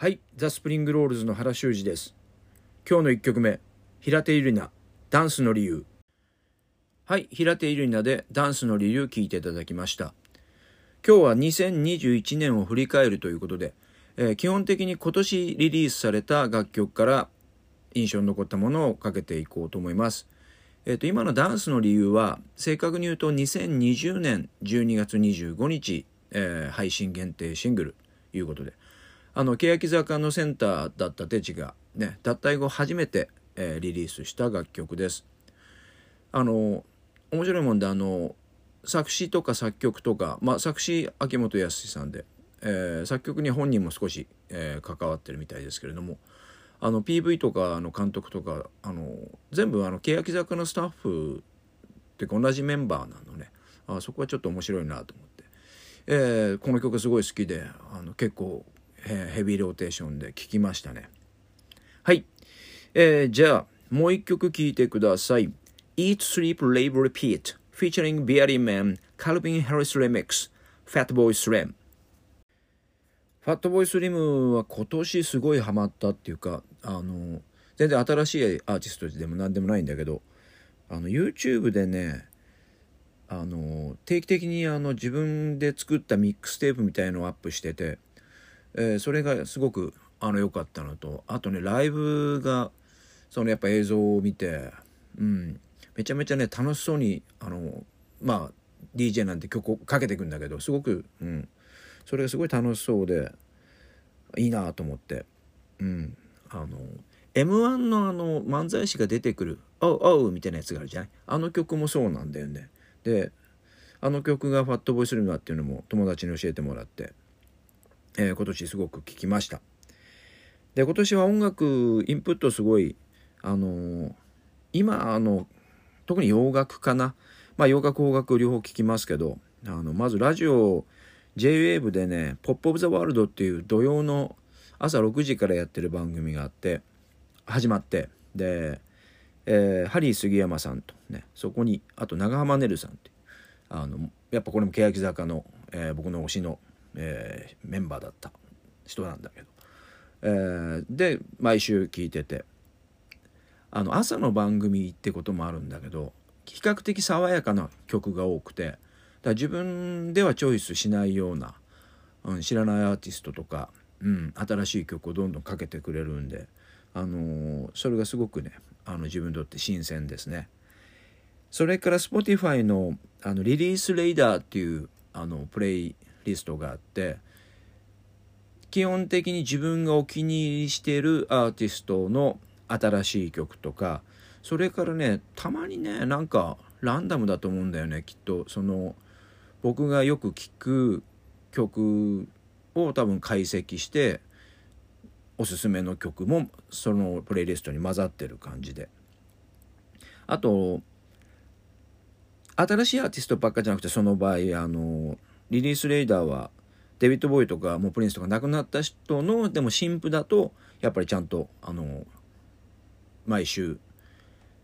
はいザ・スプリングロールズの原修二です。今日の1曲目平手友梨奈ダンスの理由。はい平手友梨奈でダンスの理由聞いていただきました。今日は2021年を振り返るということで、えー、基本的に今年リリースされた楽曲から印象に残ったものをかけていこうと思います。えーと、今のダンスの理由は正確に言うと2020年12月25日、えー、配信限定シングルということで。あの欅坂のセンターだったテチが、ね、脱退後初めて、えー、リリースした楽曲です。あの面白いもんであの作詞とか作曲とか、まあ、作詞秋元康さんで、えー、作曲に本人も少し、えー、関わってるみたいですけれどもあの PV とかの監督とかあの全部あの欅坂のスタッフって同じメンバーなのねあそこはちょっと面白いなと思って、えー、この曲すごい好きであの結構えー、ヘビーローテーションで聴きましたね。はい。えー、じゃあ、もう一曲聴いてください。Eat, Sleep, Live, Repeat featuring Beardy Man, Calvin Harris Remix, Fatboy Slim。ファットボーイスリムは今年すごいハマったっていうか、あの、全然新しいアーティストでも何でもないんだけど、あの、YouTube でね、あの、定期的にあの自分で作ったミックステープみたいのをアップしてて、えー、それがすごくあの良かったのとあとねライブがそのやっぱ映像を見て、うん、めちゃめちゃね楽しそうにあのまあ DJ なんて曲をかけていくんだけどすごく、うん、それがすごい楽しそうでいいなと思って、うん、あの m 1のあの漫才師が出てくる「おうおう」みたいなやつがあるじゃない？あの曲もそうなんだよね。であの曲が「ファットボイスルームっていうのも友達に教えてもらってえー、今年すごく聴きました。で今年は音楽インプットすごいあのー、今あの特に洋楽かなまあ洋楽邦楽両方聴きますけどあのまずラジオ JWAVE でね「ポップ・オブ・ザ・ワールド」っていう土曜の朝6時からやってる番組があって始まってで、えー、ハリー杉山さんとねそこにあと長濱ねるさんってあのやっぱこれも欅坂の、えー、僕の推しのえー、メンバーだった。人なんだけど、えー、で毎週聞いてて。あの朝の番組ってこともあるんだけど比較的爽やかな曲が多くてだ自分ではチョイスしないような、うん、知らないアーティストとか、うん、新しい曲をどんどんかけてくれるんで、あのー、それがすごくねあの自分にとって新鮮ですね。それから Spotify のあのリリースレイダーっていうあのプレイリストがあって基本的に自分がお気に入りしているアーティストの新しい曲とかそれからねたまにねなんかランダムだと思うんだよねきっと。その僕がよく聴く曲を多分解析しておすすめの曲もそのプレイリストに混ざってる感じで。あと新しいアーティストばっかじゃなくてその場合あのリリース・レイダーはデビッド・ボーイとかもうプリンスとか亡くなった人のでも新譜だとやっぱりちゃんとあの毎週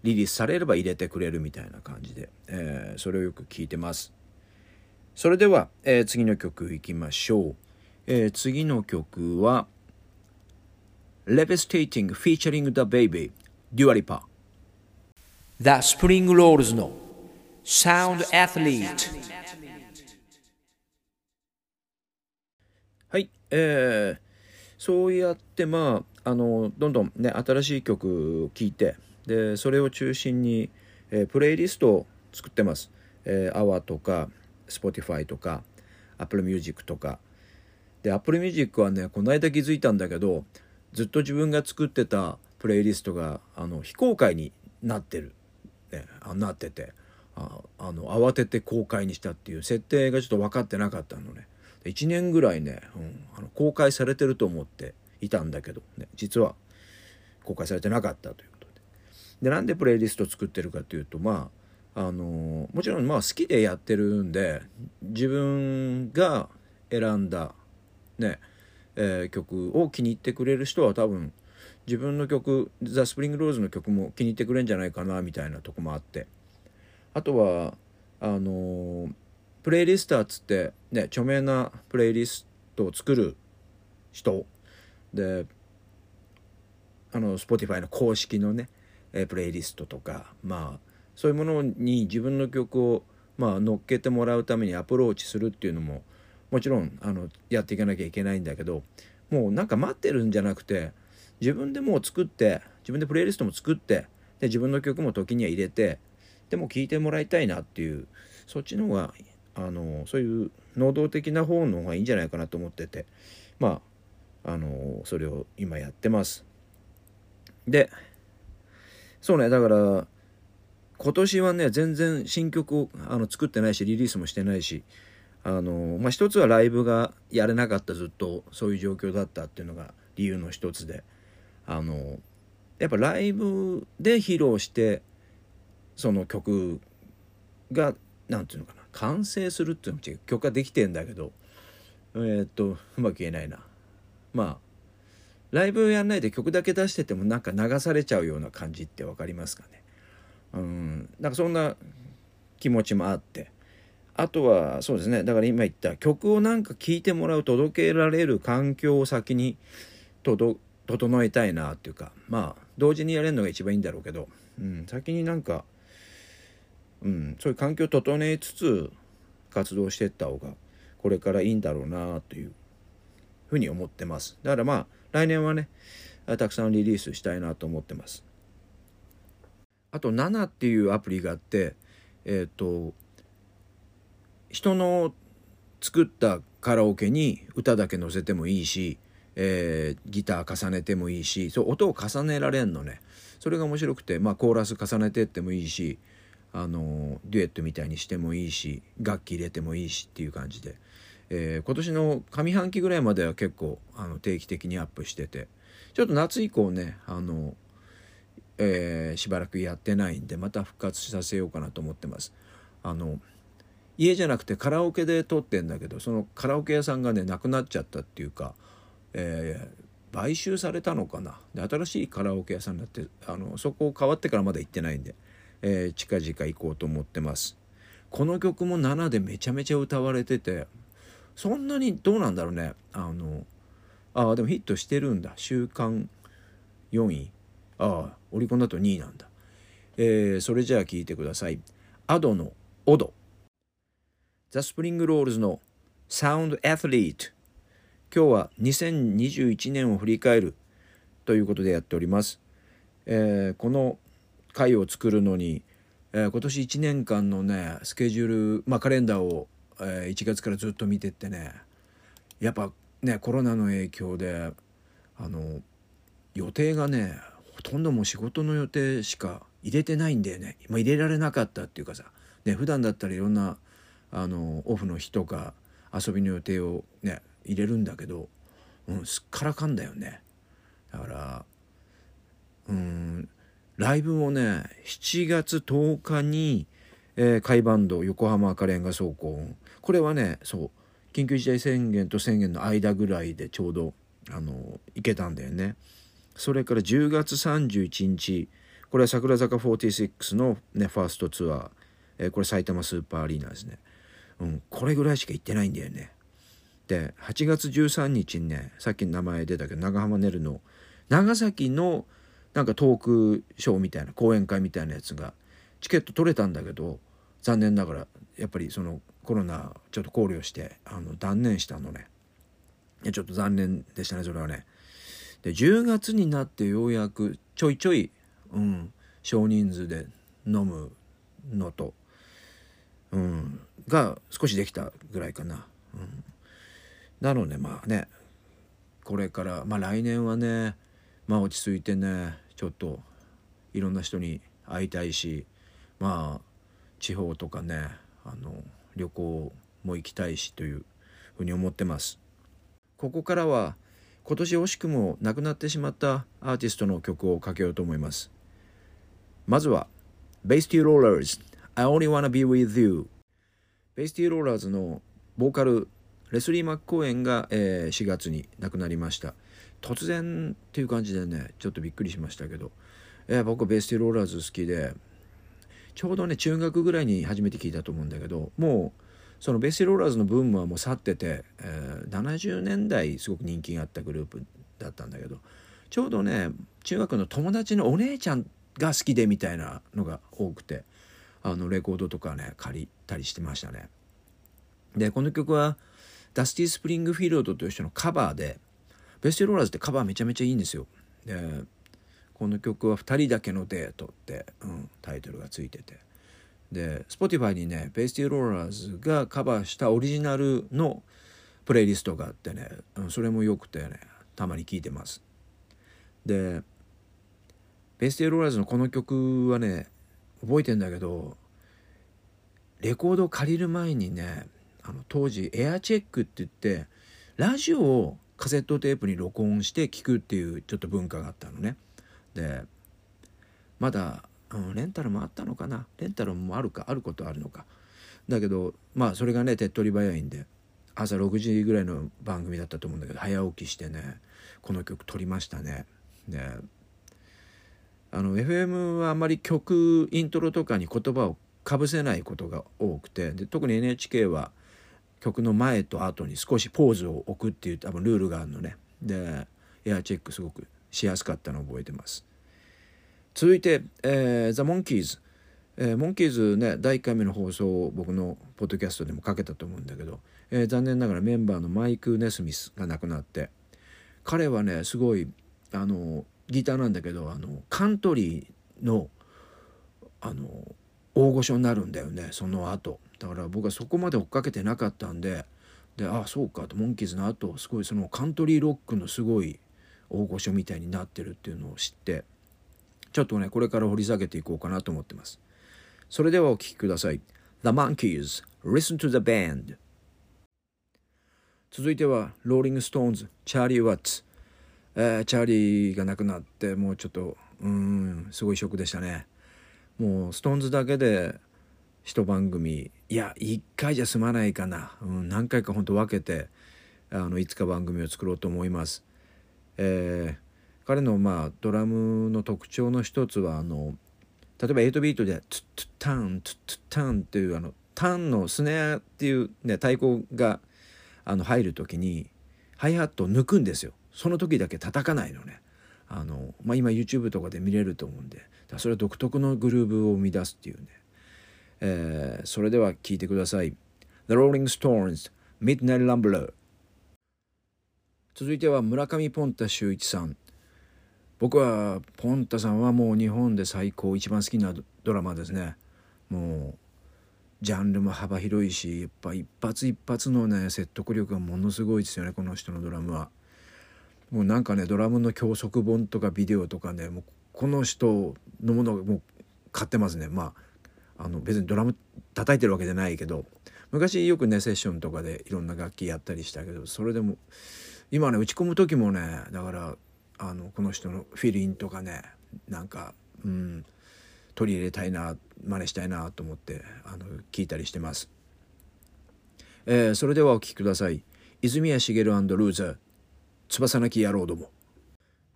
リリースされれば入れてくれるみたいな感じで、えー、それをよく聞いてます。それでは、えー、次の曲いきましょう、えー、次の曲は Levistating featuring the baby デュアリパ The Spring Rolls の Sound Athlete えー、そうやってまああのどんどんね新しい曲を聴いてでそれを中心に、えー、プレイリストを作ってます。えー、AWA とか Spotify とか Apple Music とかで Apple Music はねこの間気づいたんだけどずっと自分が作ってたプレイリストがあの非公開になってる、ね、あなっててああの慌てて公開にしたっていう設定がちょっと分かってなかったのね。1年ぐらいね、うん、あの公開されてると思っていたんだけど、ね、実は公開されてなかったということで。でなんでプレイリスト作ってるかというとまああのもちろんまあ好きでやってるんで自分が選んだね、えー、曲を気に入ってくれる人は多分自分の曲ザ・スプリング・ローズの曲も気に入ってくれるんじゃないかなみたいなとこもあってあとはあのープレイリスターっつってね著名なプレイリストを作る人。であの Spotify の公式のね、えプレイリストとかまあそういうものに自分の曲を、まあ、乗っけてもらうためにアプローチするっていうのももちろんあのやっていかなきゃいけないんだけどもうなんか待ってるんじゃなくて自分でもう作って自分でプレイリストも作ってで自分の曲も時には入れてでも聴いてもらいたいなっていうそっちの方があのそういう能動的な方の方がいいんじゃないかなと思ってて。まああのそれを今やってます。でそうねだから今年はね全然新曲をあの作ってないしリリースもしてないしあの、まあ、一つはライブがやれなかったずっとそういう状況だったっていうのが理由の一つで。あのやっぱライブで披露してその曲がなんていうのかな。完成するっていうのも違う曲ができてんだけどえーっとうまく言えないな。まあライブやんないで曲だけ出しててもなんか流されちゃうような感じって分かりますかね。うんなんかそんな気持ちもあって。あとはそうですねだから今言った曲をなんか聴いてもらう届けられる環境を先に整えたいなっていうかまあ同時にやれるのが一番いいんだろうけど、うん、先になんか、うん、そういう環境を整えつつ活動していった方がこれからいいんだろうなというふうに思ってます。だからまあ来年はねたくさんリリースしたいなと思ってます。あと7っていうアプリがあってえっ、と人の作ったカラオケに歌だけ載せてもいいし、えーギター重ねてもいいしそう音を重ねられんのね。それが面白くて、まあ、コーラス重ねてってもいいしあのデュエットみたいにしてもいいし楽器入れてもいいしっていう感じで、えー今年の上半期ぐらいまでは結構あの定期的にアップしてて。ちょっと夏以降ねあの、えーしばらくやってないんでまた復活させようかなと思ってます。あの家じゃなくてカラオケで撮ってんだけどそのカラオケ屋さんがねなくなっちゃったっていうか、えー買収されたのかな。で新しいカラオケ屋さんだってあのそこ変わってからまだ行ってないんで、えー近々行こうと思ってます。この曲も7でめちゃめちゃ歌われててそんなにどうなんだろうね。あのああでもヒットしてるんだ。週間4位。ああオリコンだと2位なんだ。えーそれじゃあ聴いてください。 Adoの「踊」ザ・スプリングロールズの「サウンド・アスリート」今日は2021年を振り返るということでやっております、えーこの回を作るのに、えー今年1年間のねスケジュール、まあ、カレンダーを、えー1月からずっと見てってねやっぱねコロナの影響であの予定がねほとんどもう仕事の予定しか入れてないんだよね、ま、入れられなかったっていうかさ、ね、普段だったらいろんなあのオフの日とか遊びの予定をね入れるんだけど、うん、すっからかんだよね。だからうんライブもね7月10日に、えー、海バンド横浜赤レンガ倉庫。これはねそう緊急事態宣言と宣言の間ぐらいでちょうどあの行けたんだよね。それから10月31日これは桜坂46の、ね、ファーストツアー、えーこれ埼玉スーパーアリーナですね、うん、これぐらいしか行ってないんだよね。で8月13日にねさっき名前出たけど長浜ねるの。長崎のなんかトークショーみたいな講演会みたいなやつがチケット取れたんだけど残念ながらやっぱりそのコロナちょっと考慮してあの断念したのね。ちょっと残念でしたねそれはね。で10月になってようやくちょいちょい、うん、少人数で飲むのと、うん、が少しできたぐらいかな。うん、なのでまあねこれからまあ来年はねまあ落ち着いてねちょっといろんな人に会いたいしまあ地方とかねあの旅行も行きたいしというふうに思ってます。ここからは今年惜しくも亡くなってしまったアーティストの曲をかけようと思います。まずは、ベイスティーローラーズ I Only Wanna Be With You ベイスティーローラーズのボーカルレスリー・マッコーエンが、えー4月に亡くなりました突然っていう感じでねちょっとびっくりしましたけど、えー僕はベイスティローラーズ好きでちょうどね中学ぐらいに初めて聞いたと思うんだけどもうそのベイ・シティ・ローラーズのブームはもう去ってて、えー70年代すごく人気があったグループだったんだけどちょうどね中学の友達のお姉ちゃんが好きでみたいなのが多くてあのレコードとかね借りたりしてましたね。でこの曲はダスティ・スプリングフィールドという人のカバーでベイ・シティ・ローラーズってカバーめちゃめちゃいいんですよ。でこの曲は「2人だけのデート」って、うん、タイトルがついててで Spotify にねベスティローラーズがカバーしたオリジナルのプレイリストがあってね、うん、それもよくてねたまに聴いてます。でベスティローラーズのこの曲はね覚えてんだけどレコードを借りる前にねあの当時エアチェックって言ってラジオをカセットテープに録音して聴くっていうちょっと文化があったのね。でまだ、うん、レンタルもあったのかな？レンタルもあるか？あることあるのか？だけどまあそれがね手っ取り早いんで朝6時ぐらいの番組だったと思うんだけど早起きしてねこの曲撮りましたね。であの FM はあんまり曲イントロとかに言葉をかぶせないことが多くてで特に NHK は曲の前と後に少しポーズを置くっていう多分ルールがあるのね。でエアチェックすごくしやすかったのを覚えてます。続いて、えー、ザ・モンキーズ、えー、モンキーズね第1回目の放送を僕のポッドキャストでもかけたと思うんだけど、えー、残念ながらメンバーのマイク・ネスミスが亡くなって彼はねすごいあのギターなんだけどあのカントリーのあの大御所になるんだよねその後。だから僕はそこまで追っかけてなかったんででああそうかとモンキーズの後すごいそのカントリーロックのすごい大御所みたいになってるっていうのを知ってちょっとねこれから掘り下げていこうかなと思ってます。それではお聴きください。The Monkeys Listen to the Band. 続いてはローリング・ストーンズチャーリー・ワッツ、えー、チャーリーが亡くなってもうちょっとうんすごいショックでしたね。もうストーンズだけで一番組。いや1回じゃ済まないかな、うん、何回か本当分けてあのいつか番組を作ろうと思います。えー、彼のまあドラムの特徴の一つはあの例えば8ビートで「トゥットゥタントゥットゥタン」っていうあのタンのスネアっていう、ね、太鼓があの入る時にハイハットを抜くんですよ。その時だけ叩かないのね。あの、まあ、今 YouTube とかで見れると思うんで。それは独特のグルーブを生み出すっていうね、えー、それでは聴いてください。The Rolling Stones Midnight Rambler 続いては村上ポンタ秀一さん。僕はポンタさんはもう日本で最高一番好きなドラマですね。もうジャンルも幅広いしやっぱ一発一発のね説得力がものすごいですよねこの人のドラムは。もうなんかねドラムの教則本とかビデオとかねもうこの人のものをもう買ってますね。まああの別にドラム叩いてるわけじゃないけど昔よくねセッションとかでいろんな楽器やったりしたけどそれでも今ね打ち込む時もねだからあのこの人のフィリンとかねなんかうん取り入れたいな真似したいなと思ってあの聞いたりしてます、えー、それではお聴きください。泉谷しげるルーザー翼なき野郎ども。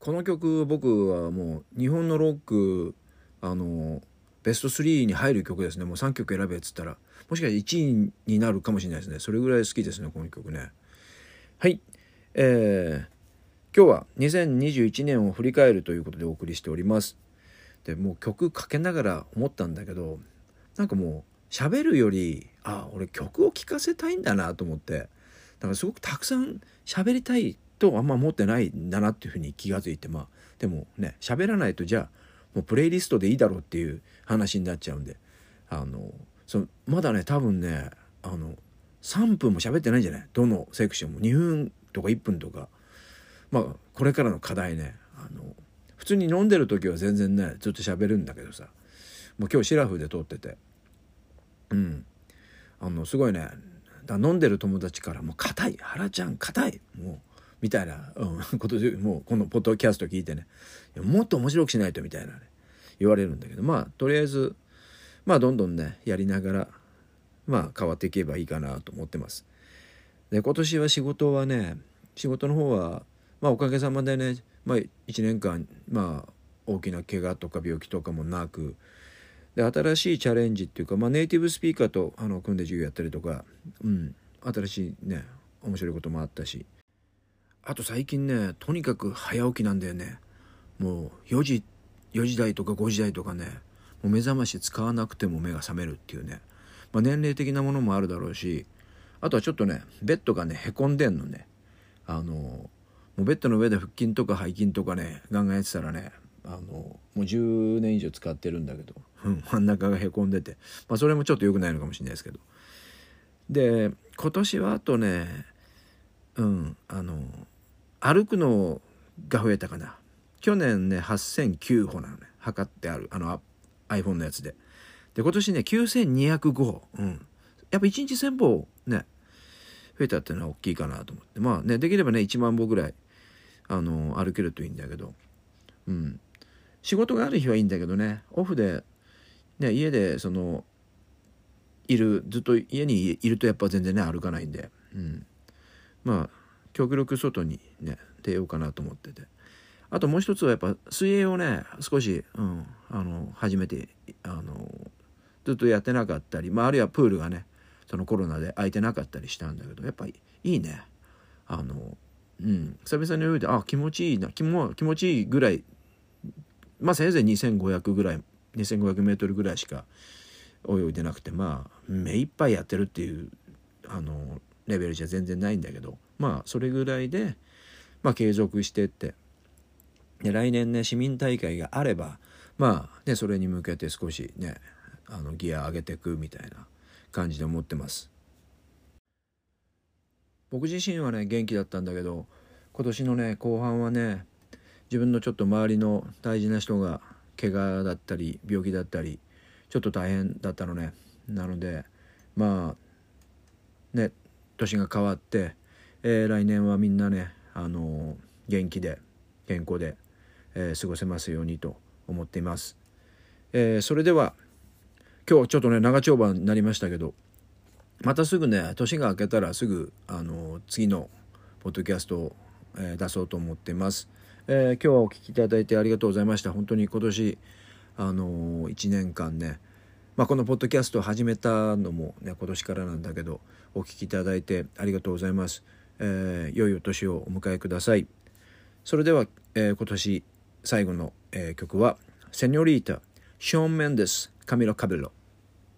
この曲僕はもう日本のロックあのベスト3に入る曲ですね。もう3曲選べっつったら。もしかして1位になるかもしれないですね。それぐらい好きですねこの曲ね。はい。えー、今日は2021年を振り返るということでお送りしております。でもう曲かけながら思ったんだけどなんかもう喋るよりあ俺曲を聴かせたいんだなと思って。だからすごくたくさん喋りたいとあんま持ってないんだなっていうふうに気が付いてまあでもね喋らないとじゃあもうプレイリストでいいだろうっていう話になっちゃうんであのそのまだね多分ねあの3分も喋ってないんじゃない？どのセクションも。2分とか1分とか。まあこれからの課題ねあの普通に飲んでる時は全然ねずっと喋るんだけどさ。もう今日シラフで撮ってて。うん。あのすごいね。だ飲んでる友達から「もう硬い。原ちゃん硬い。もうみたいな、うん、ことでもうこのポッドキャスト聞いてね。もっと面白くしないとみたいなね。言われるんだけど。まあとりあえずまあどんどんねやりながらまあ変わっていけばいいかなと思ってます。で今年は仕事はね仕事の方はまあおかげさまでね、まあ、1年間まあ大きな怪我とか病気とかもなくで新しいチャレンジっていうか、まあ、ネイティブスピーカーとあの組んで授業やったりとか、うん、新しいね面白いこともあったし。あと最近ねとにかく早起きなんだよね。もう4時4時台とか5時台とかねもう目覚まし使わなくても目が覚めるっていうね、まあ、年齢的なものもあるだろうしあとはちょっとねベッドがねへこんでんのね。あのもうベッドの上で腹筋とか背筋とかねガンガンやってたらねあのもう10年以上使ってるんだけど、うん、真ん中がへこんでて、まあ、それもちょっと良くないのかもしれないですけど。で今年はあとねうんあの歩くのが増えたかな。去年ね8009歩なのね測ってあるあの iPhone のやつで。で今年ね9205歩うんやっぱ1日1000歩ね増えたっていうのは大きいかなと思って。まあねできればね1万歩ぐらいあの歩けるといいんだけど。うん。仕事がある日はいいんだけどねオフでね家でそのいるずっと家にいるとやっぱ全然ね歩かないんで、うん、まあ極力外にね出ようかなと思ってて。あともう一つはやっぱ水泳をね少し、うん、あの初めてあのずっとやってなかったり、まあ、あるいはプールがねそのコロナで空いてなかったりしたんだけどやっぱいいね。あのうん久々に泳いであ気持ちいいな気も気持ちいいぐらいまあせいぜい2500ぐらい2500メートルぐらいしか泳いでなくてまあ目いっぱいやってるっていうあのレベルじゃ全然ないんだけどまあそれぐらいで、まあ、継続してって。で来年ね市民大会があればまあねそれに向けて少しねあのギア上げていくみたいな感じで思ってます。僕自身はね元気だったんだけど今年のね後半はね自分のちょっと周りの大事な人が怪我だったり病気だったりちょっと大変だったのね。なのでまあね年が変わってえー、来年はみんなね、あのー、元気で健康で、えー、過ごせますようにと思っています。えそれでは今日ちょっとね長丁場になりましたけどまたすぐね年が明けたらすぐ、あの次のポッドキャストを、え出そうと思っています。え今日はお聴きいただいてありがとうございました。本当に今年あの1年間ねまあ、このポッドキャストを始めたのも、ね、今年からなんだけどお聴きいただいてありがとうございます。えー、良いお年をお迎えくださいそれでは、えー、今年最後の、えー、曲は「セニョリータショーン・メンデスカミロ・カベロ」